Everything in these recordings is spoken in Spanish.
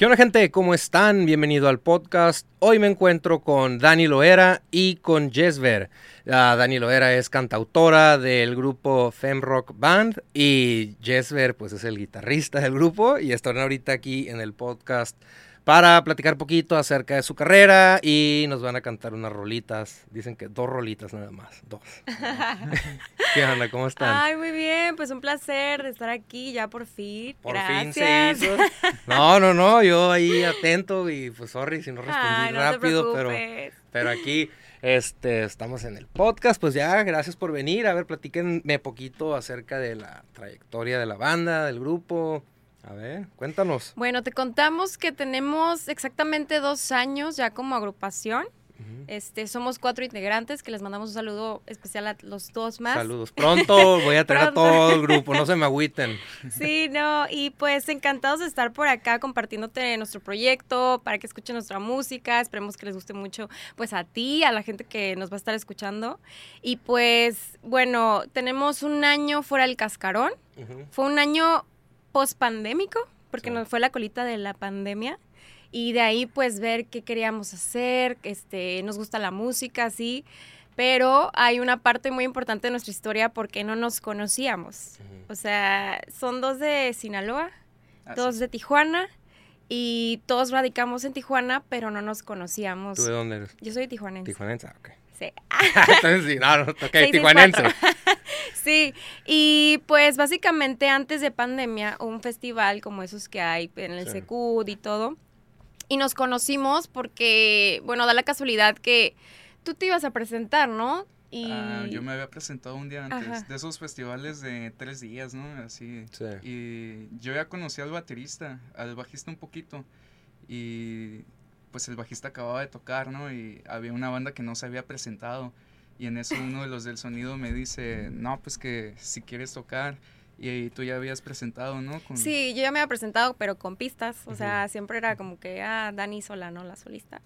¿Qué onda gente? ¿Cómo están? Bienvenido al podcast. Hoy me encuentro con Dani Loera y con Jesver. Uh, Dani Loera es cantautora del grupo Femrock Band y Jesver pues es el guitarrista del grupo y están ahorita aquí en el podcast para platicar poquito acerca de su carrera y nos van a cantar unas rolitas. Dicen que dos rolitas nada más, dos. ¿Qué onda? ¿Cómo están? Ay, muy bien, pues un placer de estar aquí ya por fin. Por Gracias. fin se hizo. No, no, no, yo ahí atento y pues sorry si no respondí Ay, no rápido, pero, pero aquí este, estamos en el podcast, pues ya, gracias por venir. A ver, platíquenme poquito acerca de la trayectoria de la banda, del grupo. A ver, cuéntanos. Bueno, te contamos que tenemos exactamente dos años ya como agrupación. Este, somos cuatro integrantes que les mandamos un saludo especial a los dos más. Saludos. Pronto voy a traer a todo el grupo, no se me agüiten. Sí, no, y pues encantados de estar por acá compartiéndote nuestro proyecto para que escuchen nuestra música. Esperemos que les guste mucho, pues a ti, a la gente que nos va a estar escuchando. Y pues, bueno, tenemos un año fuera del cascarón. Ujú. Fue un año post-pandémico, porque Sí. nos fue la colita de la pandemia. Y de ahí, pues, ver qué queríamos hacer, este, nos gusta la música, sí. Pero hay una parte muy importante de nuestra historia porque no nos conocíamos. O sea, son dos de Sinaloa, Ah, dos sí. de Tijuana y todos radicamos en Tijuana, pero no nos conocíamos. ¿Tú de dónde eres? Yo soy tijuanense. Tijuanense, ok. Sí. Entonces sí, no, no, ok, tijuanense. Sí, y pues básicamente antes de pandemia, un festival como esos que hay en el Sí. Secud y todo, y nos conocimos porque, bueno, da la casualidad que tú te ibas a presentar, ¿no? Y Ah, yo me había presentado un día antes Ajá. de esos festivales de tres días, ¿no? Así. Sí. Y yo ya conocí al baterista, al bajista un poquito. Y pues el bajista acababa de tocar, ¿no? Y había una banda que no se había presentado. Y en eso uno de los del sonido me dice, no, pues que si quieres tocar. Y tú ya habías presentado, ¿no? Con- Sí, yo ya me había presentado, pero con pistas. O sea, Ujú. siempre era como que, ah, Dani sola, ¿no? La solista.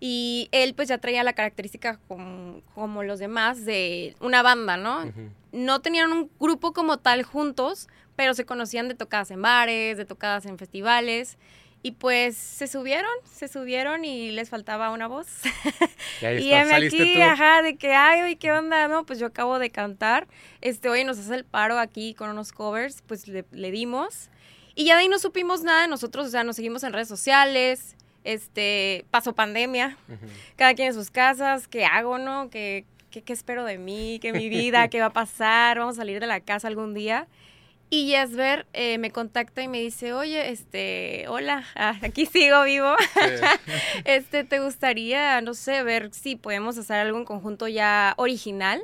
Y él pues ya traía la característica como, como los demás de una banda, ¿no? Ujú. No tenían un grupo como tal juntos, pero se conocían de tocadas en bares, de tocadas en festivales. Y pues se subieron, se subieron y les faltaba una voz. Y ahí y está, heme saliste aquí, tú. ajá, de que, ay, oye, ¿qué onda? No, pues yo acabo de cantar. Este, oye, nos hace el paro aquí con unos covers, pues le, le dimos. Y ya de ahí no supimos nada de nosotros, o sea, nos seguimos en redes sociales. Este, pasó pandemia, cada quien en sus casas, ¿qué hago, no? ¿Qué, qué, qué espero de mí? ¿Qué mi vida? ¿Qué va a pasar? ¿Vamos a salir de la casa algún día? Y Yesber eh, me contacta y me dice, oye, este, hola, ah, aquí sigo vivo. este, ¿te gustaría, no sé, ver si podemos hacer algo en conjunto ya original?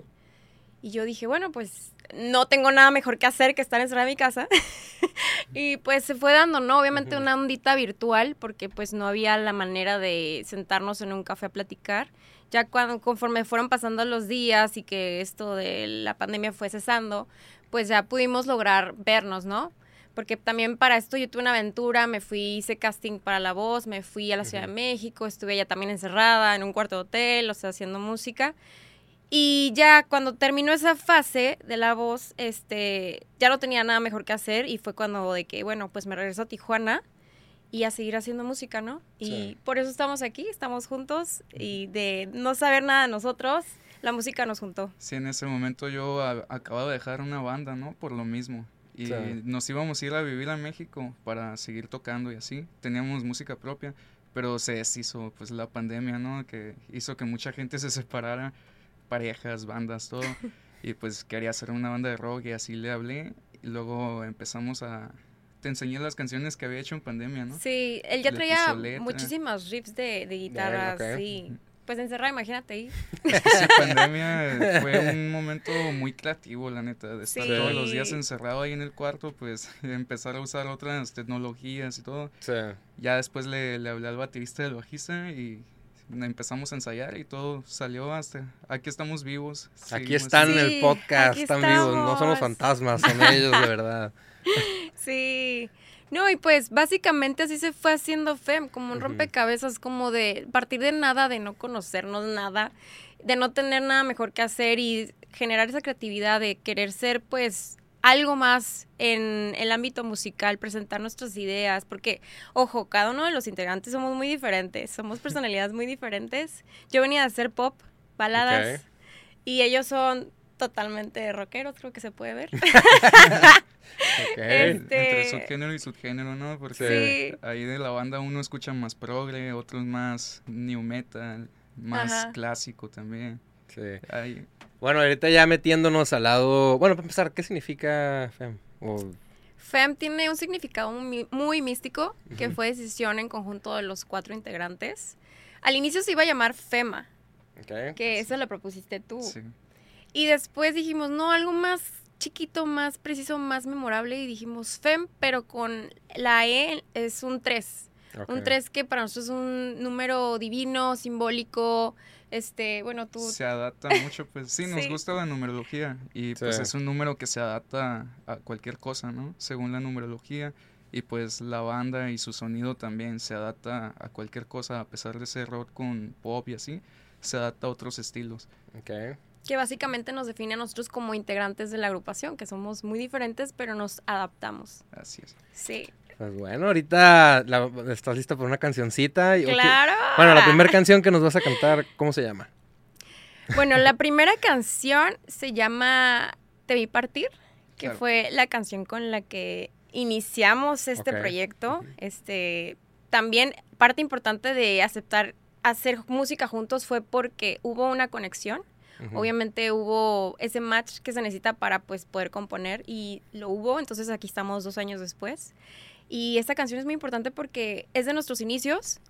Y yo dije, bueno, pues no tengo nada mejor que hacer que estar encerrada en mi casa. y pues se fue dando, ¿no? Obviamente una ondita virtual, porque pues no había la manera de sentarnos en un café a platicar. Ya cuando, conforme fueron pasando los días y que esto de la pandemia fue cesando, pues ya pudimos lograr vernos, ¿no? Porque también para esto yo tuve una aventura, me fui, hice casting para La Voz, me fui a la Ciudad de. México, estuve ya también encerrada en un cuarto de hotel, o sea, haciendo música. Y ya cuando terminó esa fase de La Voz, este, ya no tenía nada mejor que hacer y fue cuando de que, bueno, pues me regreso a Tijuana y a seguir haciendo música, ¿no? Y Sí. por eso estamos aquí, estamos juntos y de no saber nada de nosotros, la música nos juntó. Sí, en ese momento yo a- acababa de dejar una banda, ¿no? Por lo mismo. Y Sí. nos íbamos a ir a vivir a México para seguir tocando y así. Teníamos música propia, pero se deshizo pues la pandemia, ¿no? Que hizo que mucha gente se separara, parejas, bandas, todo. y pues quería hacer una banda de rock y así le hablé. Y luego empezamos a... Te enseñé las canciones que había hecho en pandemia, ¿no? Sí, él ya Le traía muchísimos riffs de, de guitarras, ok. sí. Pues encerrada, imagínate ahí. Sí, pandemia fue un momento muy creativo, la neta, de estar Sí. todos los días encerrado ahí en el cuarto, pues empezar a usar otras tecnologías y todo. Sí. Ya después le, le hablé al baterista del bajista y empezamos a ensayar y todo salió hasta aquí estamos vivos. Aquí están en Sí, el podcast, aquí están vivos, no somos estamos. fantasmas, son ellos de verdad. Sí. No, y pues básicamente así se fue haciendo FEM, como un rompecabezas, como de partir de nada, de no conocernos nada, de no tener nada mejor que hacer y generar esa creatividad de querer ser pues algo más en el ámbito musical, presentar nuestras ideas, porque, ojo, cada uno de los integrantes somos muy diferentes, somos personalidades muy diferentes. Yo venía a hacer pop, baladas, y ellos son totalmente rockeros, creo que se puede ver. Ok. Este- Entre subgénero y subgénero, ¿no? Porque Sí. ahí de la banda uno escucha más progre, otros más new metal, más Ajá. clásico también. Sí. Ahí, Bueno, ahorita ya metiéndonos al lado. Bueno, para empezar, ¿qué significa FEM? O- FEM tiene un significado muy, muy místico, que fue decisión en conjunto de los cuatro integrantes. Al inicio se iba a llamar FEMA, que eso lo propusiste tú. sí. Y después dijimos, no, algo más chiquito, más preciso, más memorable. Y dijimos FEM, pero con la E es un 3. ok. Un 3 que para nosotros es un número divino, simbólico. Este, bueno, tú. Se adapta mucho, pues sí, nos Sí. gusta la numerología y pues es un número que se adapta a cualquier cosa, ¿no? Según la numerología y pues la banda y su sonido también se adapta a cualquier cosa, a pesar de ser rock con pop y así, se adapta a otros estilos. Ok. Que básicamente nos define a nosotros como integrantes de la agrupación, que somos muy diferentes, pero nos adaptamos. Así es. Sí. Pues bueno, ahorita la- estás lista por una cancioncita. y-. Claro. Bueno, la primera canción que nos vas a cantar, ¿cómo se llama? Bueno, la primera canción se llama Te vi partir, que Claro. fue la canción con la que iniciamos este proyecto. Este, también parte importante de aceptar hacer música juntos fue porque hubo una conexión. Obviamente hubo ese match que se necesita para pues poder componer y lo hubo, entonces aquí estamos dos años después. Y esta canción es muy importante porque es de nuestros inicios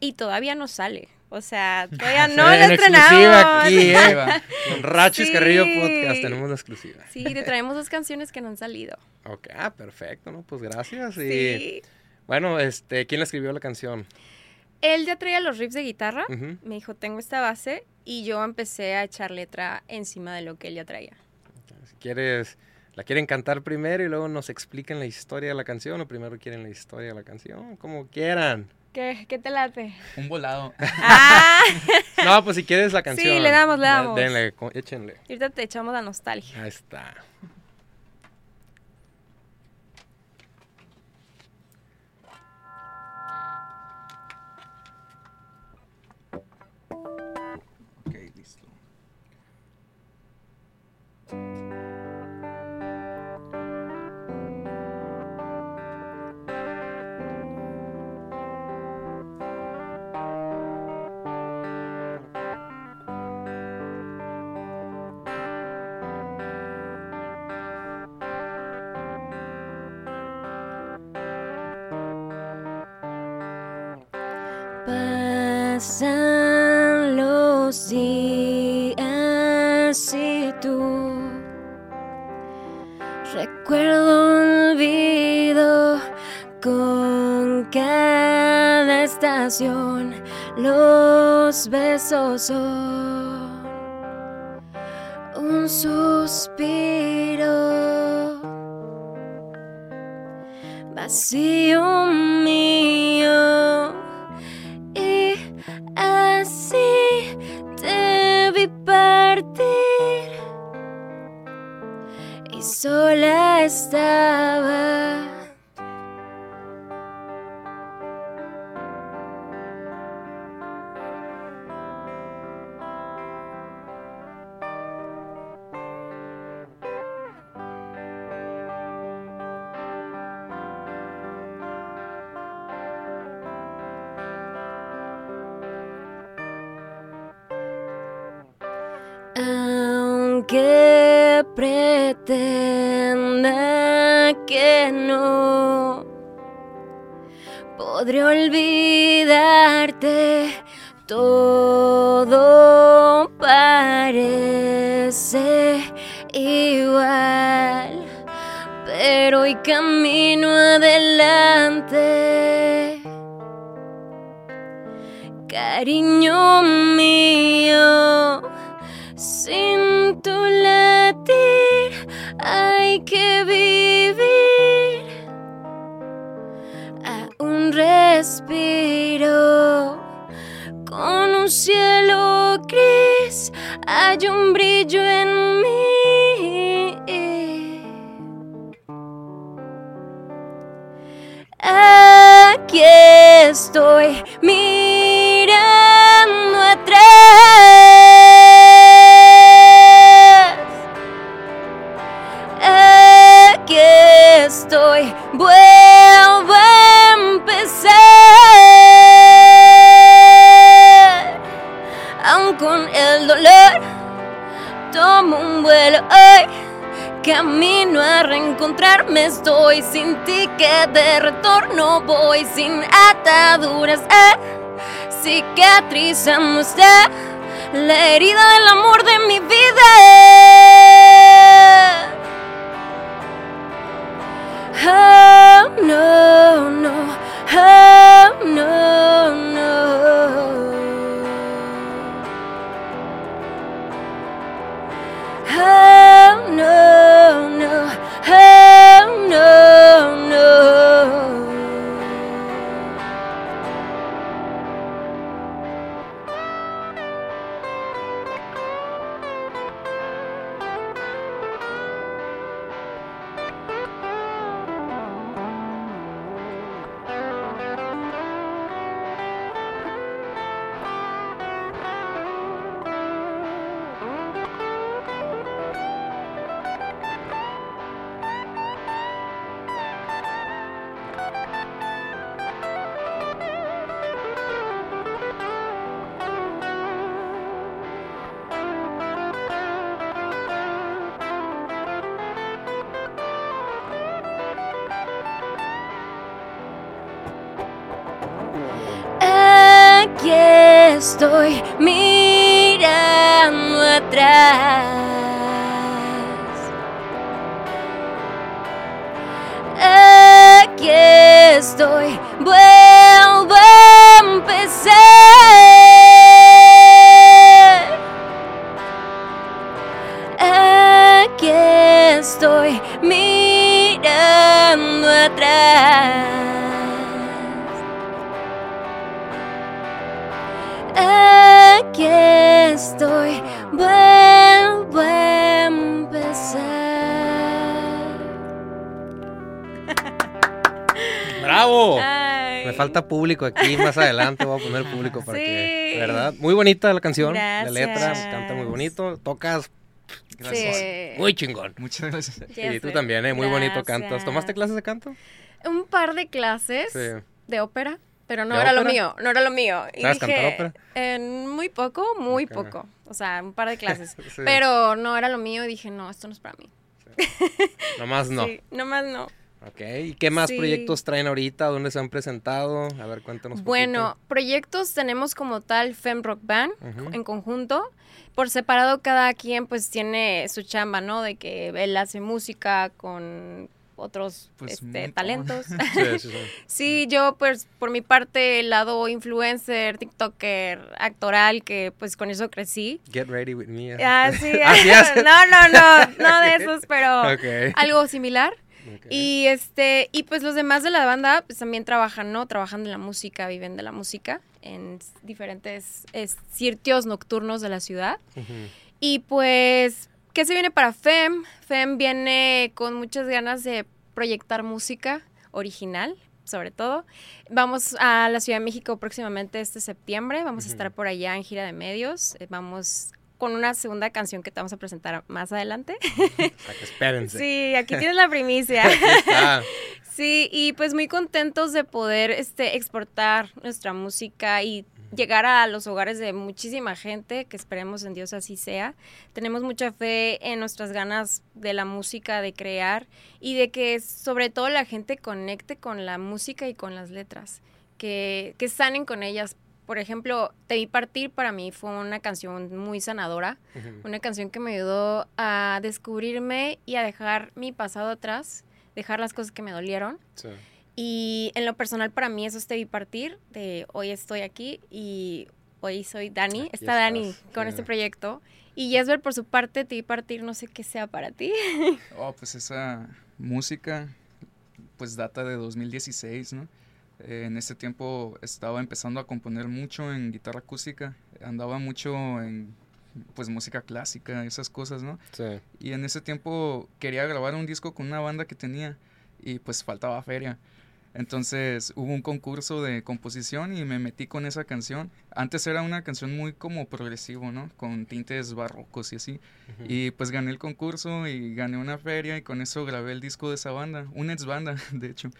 y todavía no sale. O sea, todavía no la estrenamos. aquí, ¿eh? Ahí va. Con Rachis Sí. Carrillo Podcast tenemos la exclusiva. Sí, te traemos dos canciones que no han salido. Ok, ah, perfecto, ¿no? Pues gracias. Y Sí. bueno, este, ¿quién le escribió la canción? Él ya traía los riffs de guitarra. Ujú. Me dijo, tengo esta base. Y yo empecé a echar letra encima de lo que él ya traía. Si quieres, ¿la quieren cantar primero y luego nos explican la historia de la canción o primero quieren la historia de la canción? Como quieran. ¿Qué, qué te late? Un volado. ah, No, pues si quieres la canción. le damos, le da- damos. Denle, échenle. ahorita te echamos la nostalgia. Ahí está. Estación los besos son un suspiro vacío mío y así te vi partir y sola estaba. Pero hoy camino adelante. Cariño mío, sin tu latir hay que vivir a un respiro con un cielo gris hay un brillo en mí Aquí estoy mirando atrás. Aquí estoy, vuelvo a empezar. Aún con el dolor, tomo un vuelo hoy. Camino a reencontrarme, estoy sin ticket de retorno, voy sin ataduras, eh, cicatrizando está la herida del amor de mi vida. Oh, no, no, oh, no, no. Oh, estoy mirando atrás. Aquí estoy, vuelvo a empezar. Aquí estoy mirando atrás. Falta público aquí, más adelante voy a poner público para que. ¿verdad? Muy bonita la canción, la letra, Gracias. canta muy bonito, tocas Gracias. Sí. muy chingón. Muchas gracias. Y tú también, ¿eh? Muy bonito cantas. gracias. ¿Tomaste clases de canto? Un par de clases Sí. de ópera, pero no ¿De era lo mío, no era lo mío. Y ¿Sabes dije, cantar ópera? "En muy poco, muy poco. O sea, un par de clases. Sí. Pero no era lo mío y dije, no, esto no es para mí. Nomás no. Sí, nomás no. Ok, ¿y qué más Sí. proyectos traen ahorita? ¿Dónde se han presentado? A ver, cuéntanos. Bueno, proyectos tenemos como tal Fem Rock Band en conjunto. Por separado cada quien pues tiene su chamba, ¿no? De que él hace música con otros Pues, este, montón. talentos. Sí, sí, sí. Sí, yo pues por mi parte el lado influencer, tiktoker, actoral, que pues con eso crecí. Get ready with me. Ah, sí, no, no, no, no de esos, pero Ok. algo similar. Y este, y pues los demás de la banda pues también trabajan, ¿no? Trabajan de la música, viven de la música en diferentes es, sitios nocturnos de la ciudad. Y pues, ¿qué se viene para FEM? FEM viene con muchas ganas de proyectar música original, sobre todo. Vamos a la Ciudad de México próximamente este septiembre. Vamos a estar por allá en gira de medios. Eh, Vamos con una segunda canción que te vamos a presentar más adelante. Espérense. Sí, aquí tienes la primicia. Sí, y pues muy contentos de poder este, exportar nuestra música y llegar a los hogares de muchísima gente, que esperemos en Dios así sea. Tenemos mucha fe en nuestras ganas de la música, de crear y de que sobre todo la gente conecte con la música y con las letras, que, que sanen con ellas. Por ejemplo, Te vi partir para mí fue una canción muy sanadora, una canción que me ayudó a descubrirme y a dejar mi pasado atrás, dejar las cosas que me dolieron. Sí. Y en lo personal para mí eso es Te vi partir, de hoy estoy aquí y hoy soy Dani, Aquí está Dani con este proyecto. Y Jesper por su parte, Te vi partir, no sé qué sea para ti. Oh, pues esa música pues data de 2016, ¿no? Eh, en ese tiempo estaba empezando a componer mucho en guitarra acústica, andaba mucho en pues música clásica, esas cosas, ¿no? Sí. Y en ese tiempo quería grabar un disco con una banda que tenía y pues faltaba feria. Entonces hubo un concurso de composición y me metí con esa canción. Antes era una canción muy como progresivo, ¿no? Con tintes barrocos y así. Y pues gané el concurso y gané una feria y con eso grabé el disco de esa banda, una ex banda, de hecho.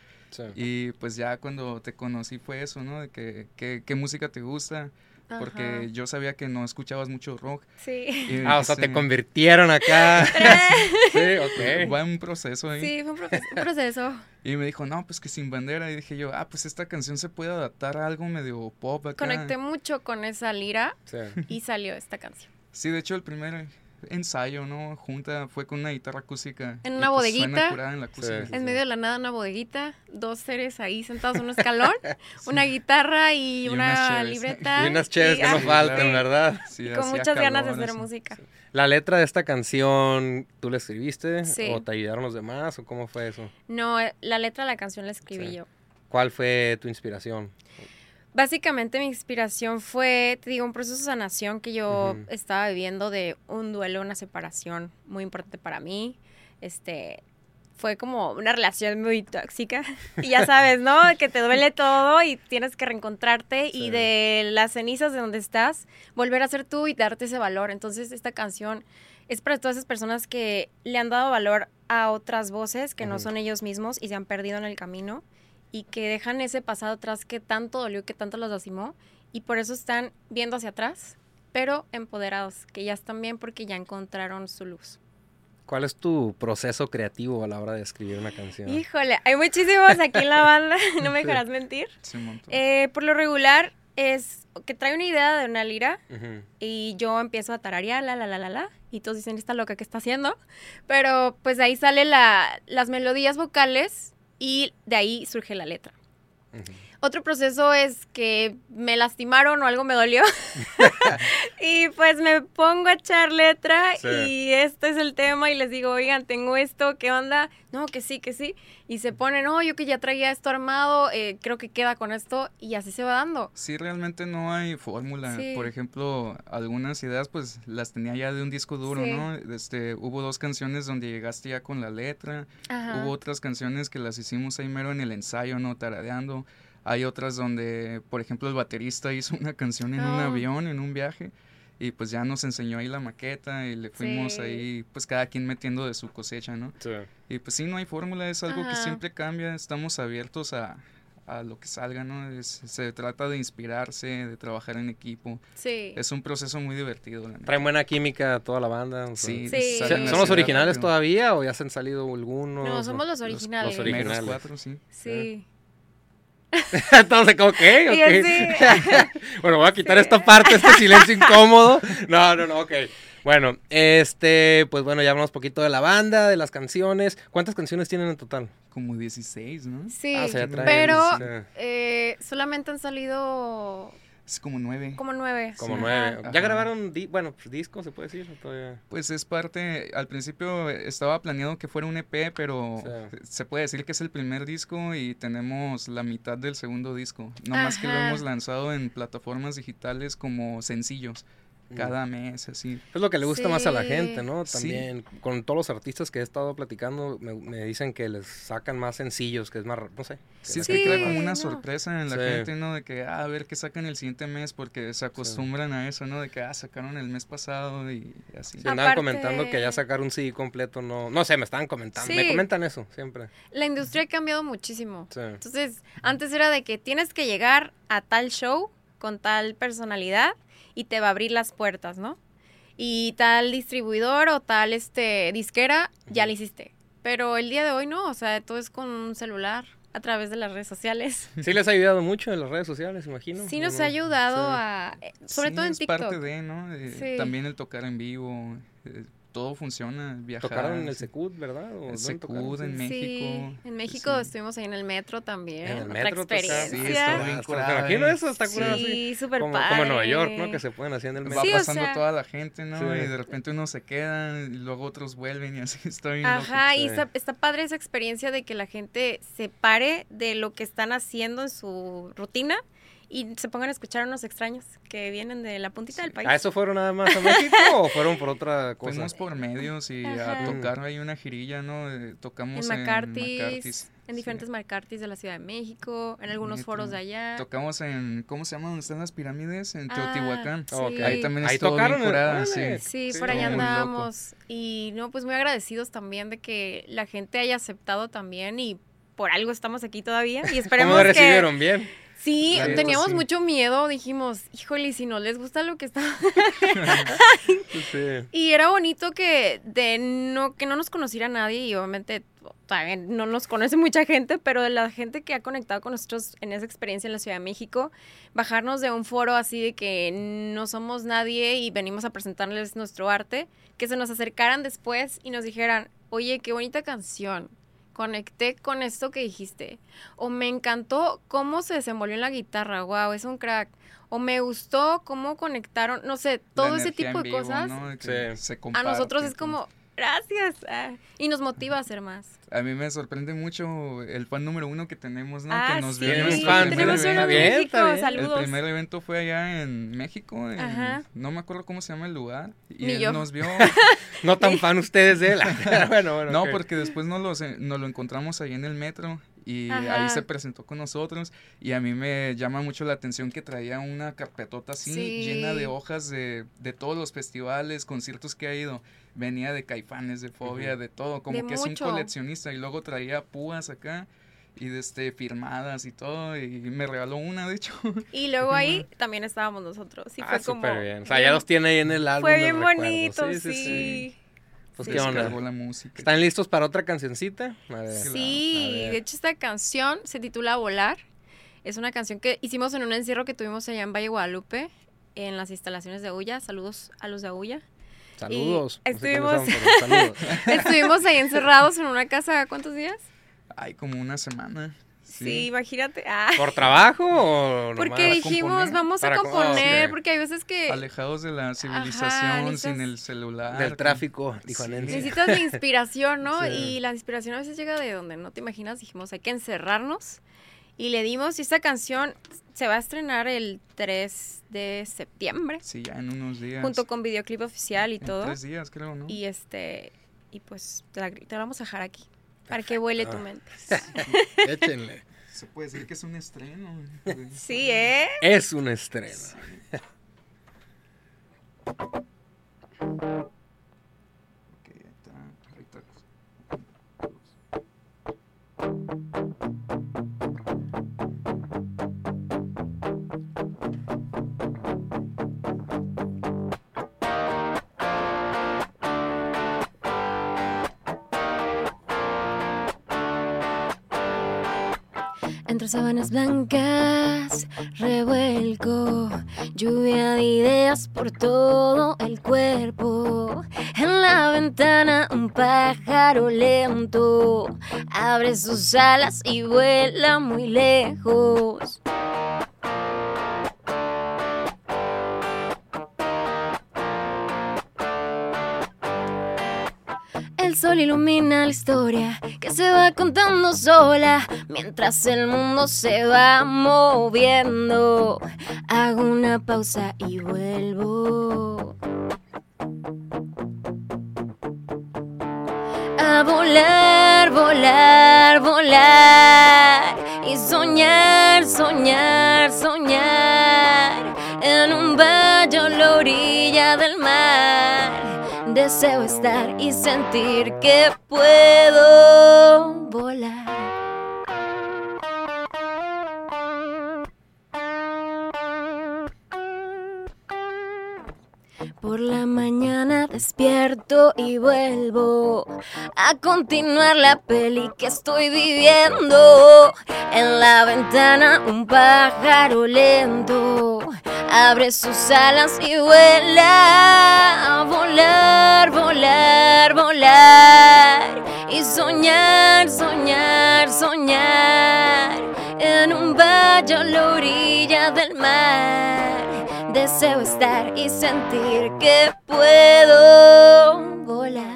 Y pues ya cuando te conocí fue eso, ¿no? De que, qué música te gusta porque yo sabía que no escuchabas mucho rock. Sí. ah, o sea, te convirtieron acá. sí, ok. Fue un proceso ahí. Sí, fue un, proceso. y me dijo, no, pues que sin bandera. Y dije yo, ah, pues esta canción se puede adaptar a algo medio pop acá. Conecté mucho con esa lira y salió esta canción. Sí, de hecho el primer ensayo, ¿no? Junta, fue con una guitarra acústica. En una pues, bodeguita. En, medio de la nada, una bodeguita. Dos seres ahí sentados en un escalón. Una guitarra y, una libreta. Y unas chéves que no faltan, ¿verdad? con muchas ganas de hacer música. ¿La letra de esta canción tú la escribiste? ¿O te ayudaron los demás? ¿O cómo fue eso? No, eh, la letra de la canción la escribí yo. ¿Cuál fue tu inspiración? Básicamente mi inspiración fue, te digo, un proceso de sanación que yo estaba viviendo de un duelo, una separación muy importante para mí. Este, fue como una relación muy tóxica. Y ya sabes, ¿no? Que te duele todo y tienes que reencontrarte y de las cenizas de donde estás, volver a ser tú y darte ese valor. Entonces, esta canción es para todas esas personas que le han dado valor a otras voces que no son ellos mismos y se han perdido en el camino y que dejan ese pasado atrás que tanto dolió, que tanto los lastimó y por eso están viendo hacia atrás, pero empoderados, que ya están bien porque ya encontraron su luz. ¿Cuál es tu proceso creativo a la hora de escribir una canción? Híjole, hay muchísimos aquí en la banda, no me dejarás mentir. Eh, por lo regular es que trae una idea de una lira y yo empiezo a tararear la la la la la y todos dicen está loca que está haciendo, pero pues ahí sale la, las melodías vocales y de ahí surge la letra. Otro proceso es que me lastimaron o algo me dolió. y pues me pongo a echar letra y este es el tema y les digo, oigan, tengo esto, ¿qué onda? No, que sí, que sí. Y se ponen, no, yo que ya traía esto armado, eh, creo que queda con esto y así se va dando. Sí, realmente no hay fórmula. Por ejemplo, algunas ideas pues las tenía ya de un disco duro, ¿no? Este, hubo dos canciones donde llegaste ya con la letra. Hubo otras canciones que las hicimos ahí mero en el ensayo, ¿no? Taradeando. Hay otras donde, por ejemplo, el baterista hizo una canción en un ah. avión, en un viaje, y pues ya nos enseñó ahí la maqueta y le fuimos ahí, pues cada quien metiendo de su cosecha, ¿no? Sí. Y pues sí, no hay fórmula, es algo que siempre cambia, estamos abiertos a, a lo que salga, ¿no? se trata de inspirarse, de trabajar en equipo. Sí. Es un proceso muy divertido. Traen buena química toda la banda. sí. ¿Son los originales todavía o ya se han salido algunos? No, somos los originales. Los, originales. cuatro, sí. Sí. Entonces, ¿ok? bueno, voy a quitar esta parte, este silencio incómodo. No, no, no, ok. Bueno, este, pues bueno, ya hablamos un poquito de la banda, de las canciones. ¿Cuántas canciones tienen en total? Como 16, ¿no? Sí, ah, pero eh, solamente han salido es como nueve. Como nueve. Como nueve. ¿Ya grabaron, bueno, pues, disco, se puede decir? Pues es parte, al principio estaba planeado que fuera un EP, pero se puede decir que es el primer disco y tenemos la mitad del segundo disco. No más que lo hemos lanzado en plataformas digitales como sencillos cada mes, así. Es lo que le gusta más a la gente, ¿no? También con todos los artistas que he estado platicando, me, dicen que les sacan más sencillos, que es más, no sé. Sí, es que crea como una sorpresa en la gente, ¿no? De que, ah, a ver qué sacan el siguiente mes, porque se acostumbran a eso, ¿no? De que, ah, sacaron el mes pasado y así. Se andaban comentando que ya sacar un CD completo, no, no sé, me estaban comentando, me comentan eso siempre. La industria ha cambiado muchísimo. Entonces, antes era de que tienes que llegar a tal show con tal personalidad y te va a abrir las puertas, ¿no? Y tal distribuidor o tal este disquera, ya lo hiciste. Pero el día de hoy no, o sea, todo es con un celular a través de las redes sociales. Sí les ha ayudado mucho en las redes sociales, imagino. Sí nos ha ayudado a, eh, sobre todo en es TikTok. parte de, ¿no? También el tocar en vivo, eh, todo funciona, viajar. Tocaron en el Secud, ¿verdad? el Secud en México. Sí, en México estuvimos ahí en el metro también. En el metro. experiencia. Sí, está bien curado. Me imagino eso, está curado. Sí, súper como, padre. Como en Nueva York, ¿no? Que se pueden hacer en el metro. Va pasando toda la gente, ¿no? Y de repente uno se queda y luego otros vuelven y así está bien Ajá, y está, está padre esa experiencia de que la gente se pare de lo que están haciendo en su rutina y se pongan a escuchar a unos extraños que vienen de la puntita del país. ¿A eso fueron nada más a México o fueron por otra cosa? Fuimos por medios y a tocar ahí una girilla, ¿no? Eh, tocamos en, en en diferentes marcartis de la Ciudad de México, en algunos Neta. foros de allá. Tocamos en, ¿cómo se llama? ¿Dónde están las pirámides? En Ah, Teotihuacán. sí. Ok. Ahí también Ahí estuvo tocaron, bien curada, órale. sí. Sí, por allá andábamos. Y no, pues muy agradecidos también de que la gente haya aceptado también y por algo estamos aquí todavía. Y esperemos ¿Cómo me que... recibieron? Bien. Sí, teníamos sí. mucho miedo, dijimos, híjole, si no les gusta lo que está... Sí. y era bonito que de no que no nos conociera nadie y obviamente no nos conoce mucha gente, pero de la gente que ha conectado con nosotros en esa experiencia en la Ciudad de México, bajarnos de un foro así de que no somos nadie y venimos a presentarles nuestro arte, que se nos acercaran después y nos dijeran, oye, qué bonita canción, conecté con esto que dijiste, o me encantó cómo se desenvolvió en la guitarra, wow, es un crack, o me gustó cómo conectaron, no sé, todo La ese tipo en de vivo, cosas. ¿no? De que Sí. se A nosotros es como, gracias. ah, y nos motiva a hacer más. A mí me sorprende mucho el fan número uno que tenemos, ¿no? Ah, que nos sí, vio primer tenemos uno en México, bien. saludos. El primer evento fue allá en México, en- Ajá. no me acuerdo cómo se llama el lugar, y Ni él yo. nos vio. No tan fan ustedes de él. bueno, bueno. no, porque después nos, los, nos lo encontramos ahí en el metro y Ajá. ahí se presentó con nosotros y a mí me llama mucho la atención que traía una carpetota así Sí. llena de hojas de, de todos los festivales, conciertos que ha ido. Venía de Caifanes, de Fobia, de todo, como De que es un coleccionista y luego traía púas acá y de este firmadas y todo y me regaló una de hecho. Y luego ahí también estábamos nosotros. Y ah, fue como. bien. O sea, ya los tiene ahí en el álbum. Fue bien bonito, sí. Sí, sí, sí. Pues, ¿qué Descargó onda? la música. ¿Están listos para otra cancioncita? A ver. Sí, A ver. de hecho esta canción se titula Volar. Es una canción que hicimos en un encierro que tuvimos allá en Valle Guadalupe, en las instalaciones de Agulla. Saludos a los de Agulla. Saludos. Y No sé quiénes estuvimos- saludos. Estuvimos ahí encerrados en una casa, ¿cuántos días? Ay, como una semana. Sí, imagínate. Ah, ¿Por trabajo o porque dijimos, componer. vamos a componer, oh, ok. porque hay veces que Alejados de la civilización, necesitas- sin el celular. Del tráfico, necesitas de inspiración, ¿no? Sí. Y la inspiración a veces llega de donde no te imaginas. Dijimos, hay que encerrarnos. Y le dimos, y esta canción se va a estrenar el 3 de septiembre, Sí, ya en unos días. junto con videoclip oficial y En todo. tres días, creo, ¿no? Y este, y pues te la, te la vamos a dejar aquí, para que vuele tu mente. Échenle. Se puede decir que es un estreno. Sí, ¿eh? Es un estreno. Entre sábanas blancas, revuelco, lluvia de ideas por todo el cuerpo. En la ventana un pájaro lento abre sus alas y vuela muy lejos. El sol ilumina la historia que se va contando sola mientras el mundo se va moviendo. Hago una pausa y vuelvo. A volar, volar, volar y soñar, soñar, soñar en un valle a la orilla del mar. Deseo estar y sentir que puedo volar. Por la mañana despierto y vuelvo a continuar la peli que estoy viviendo. En la ventana un pájaro lento abre sus alas y vuela a volar, volar, volar y soñar, soñar, soñar en un valle a la orilla del mar. Deseo estar y sentir que puedo volar.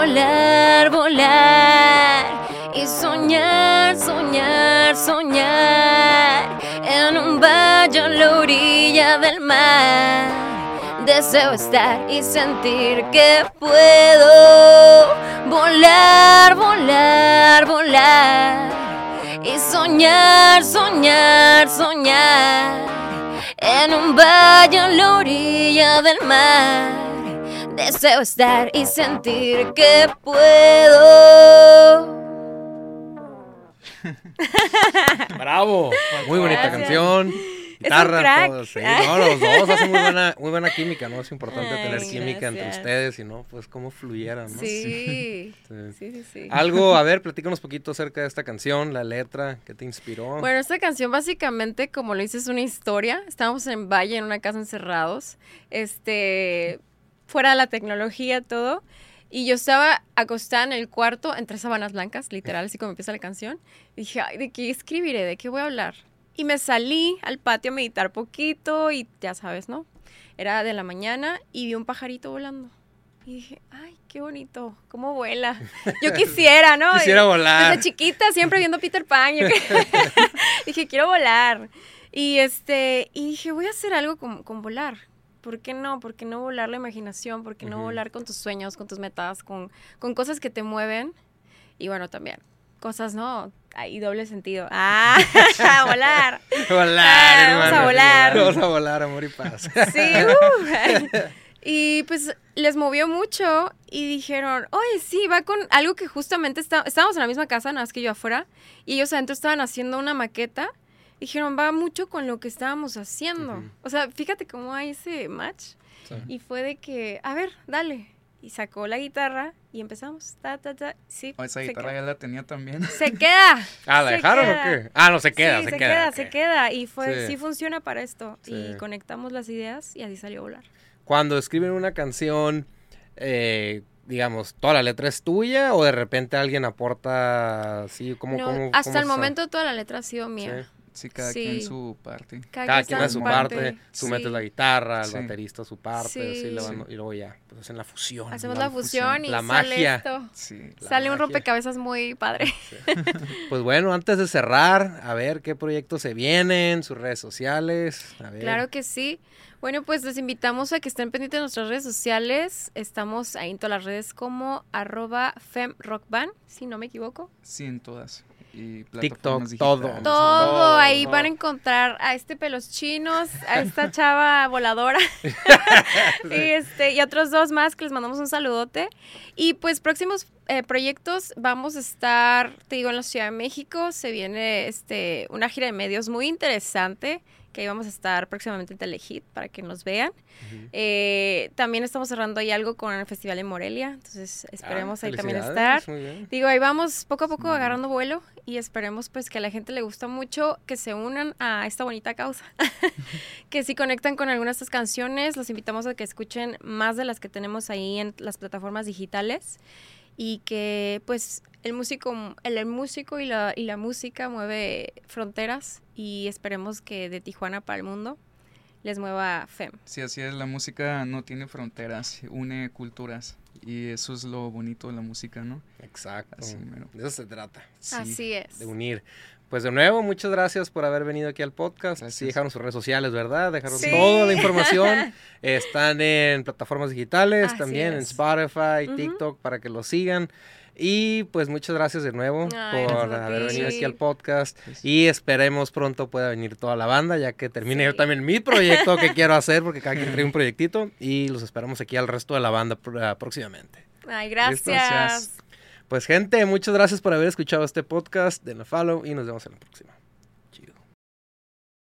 Volar, volar, y soñar, soñar, soñar en un valle a la orilla del mar. Deseo estar y sentir que puedo volar, volar, volar y soñar, soñar, soñar en un valle a la orilla del mar. Deseo estar y sentir que puedo. Bravo. Muy bonita Gracias. canción. un Guitarra, crack. todo, sí. No, los dos hacen muy buena, muy buena química, ¿no? Es importante Ay, tener química entre ustedes y no, pues cómo fluyeran, ¿no? Sí. Sí. Sí, sí, sí. Algo, a ver, platícanos un poquito acerca de esta canción, la letra, ¿qué te inspiró? Bueno, esta canción básicamente, como lo dices, es una historia. Estábamos en Valle, en una casa encerrados, este, fuera de la tecnología, todo. Y yo estaba acostada en el cuarto entre sábanas blancas, literal, así como empieza la canción. Y dije, ay, ¿de qué escribiré? ¿De qué voy a hablar? Y me salí al patio a meditar poquito y ya sabes, ¿no? Era de la mañana y vi un pajarito volando. Y dije, ay, qué bonito, cómo vuela. Yo quisiera, ¿no? Quisiera volar. Desde chiquita, siempre viendo Peter Pan. yo dije, quiero volar. Y este, y dije, voy a hacer algo con, con volar. ¿Por qué no? ¿Por qué no volar la imaginación? ¿Por qué no volar con tus sueños, con tus metas, con, con cosas que te mueven? Y bueno, también, cosas, ¿no? Ahí doble sentido. ¡Ah! a volar. Volar, Ah, vamos a volar. Vamos a volar, amor y paz. Sí, uh. Y pues les movió mucho y dijeron, oye, sí, va con algo que justamente está, estábamos en la misma casa, nada más que yo afuera, y ellos adentro estaban haciendo una maqueta. Dijeron, va mucho con lo que estábamos haciendo. O sea, fíjate cómo hay ese match. Sí. Y fue de que, a ver, dale. Y sacó la guitarra y empezamos. Ta, ta, ta. Sí, Oh, esa guitarra queda. ya la tenía también. Se queda. Ah, ¿la dejaron queda. o qué? Ah, no, se queda, Sí, se, se queda. se queda. Y fue, Sí. sí, funciona para esto. Y conectamos las ideas y así salió a volar. Cuando escriben una canción, eh, digamos, ¿toda la letra es tuya o de repente alguien aporta así? como No, cómo, hasta cómo el está? momento toda la letra ha sido mía. Sí. Cada Sí. quien su parte. Cada quien a su parte, tú Sí. metes la guitarra, el Sí. baterista su parte, así le van- Sí. y luego ya, pues hacen la fusión. Hacemos la la fusión y La sale magia. esto. Sí. La sale un rompecabezas muy padre. Pues bueno, antes de cerrar, a ver qué proyectos se vienen, sus redes sociales. A ver. Claro que sí. Bueno, pues les invitamos a que estén pendientes de nuestras redes sociales. Estamos ahí en todas las redes como arroba femrockband, si no me equivoco. Sí, en todas. Y TikTok, plataformas todo. digitales. Todo, Todo, ahí van a encontrar a este pelos chinos, a esta chava voladora y este y otros dos más que les mandamos un saludote. Y pues próximos eh, proyectos vamos a estar, te digo, en la Ciudad de México. Se viene este una gira de medios muy interesante que ahí vamos a estar próximamente en Telehit para que nos vean. Eh, también estamos cerrando ahí algo con el Festival en Morelia, entonces esperemos Ah, ahí también estar. Digo, ahí vamos poco a poco agarrando vuelo y esperemos pues que a la gente le gusta mucho que se unan a esta bonita causa. que si conectan con algunas de estas canciones, los invitamos a que escuchen más de las que tenemos ahí en las plataformas digitales y que pues el músico el, el músico y la, y la música mueve fronteras y esperemos que de Tijuana para el mundo les mueva FEM. Sí, así es, la música no tiene fronteras, une culturas. Y eso es lo bonito de la música, ¿no? Exacto. Así. De eso se trata, Sí. Así es. de unir. Pues de nuevo, muchas gracias por haber venido aquí al podcast. Sí, dejaron sus redes sociales, ¿verdad? Dejaron Sí. toda la información. Están en plataformas digitales, Así también en. Spotify. TikTok, para que lo sigan. Y pues muchas gracias de nuevo Ay, por haber venido aquí al podcast. Y esperemos pronto pueda venir toda la banda, ya que termine yo también mi proyecto que quiero hacer, porque cada quien trae un proyectito. Y los esperamos aquí al resto de la banda pr- ah, próximamente. Ay, gracias. gracias. Pues gente, muchas gracias por haber escuchado este podcast de No Follow y nos vemos en la próxima.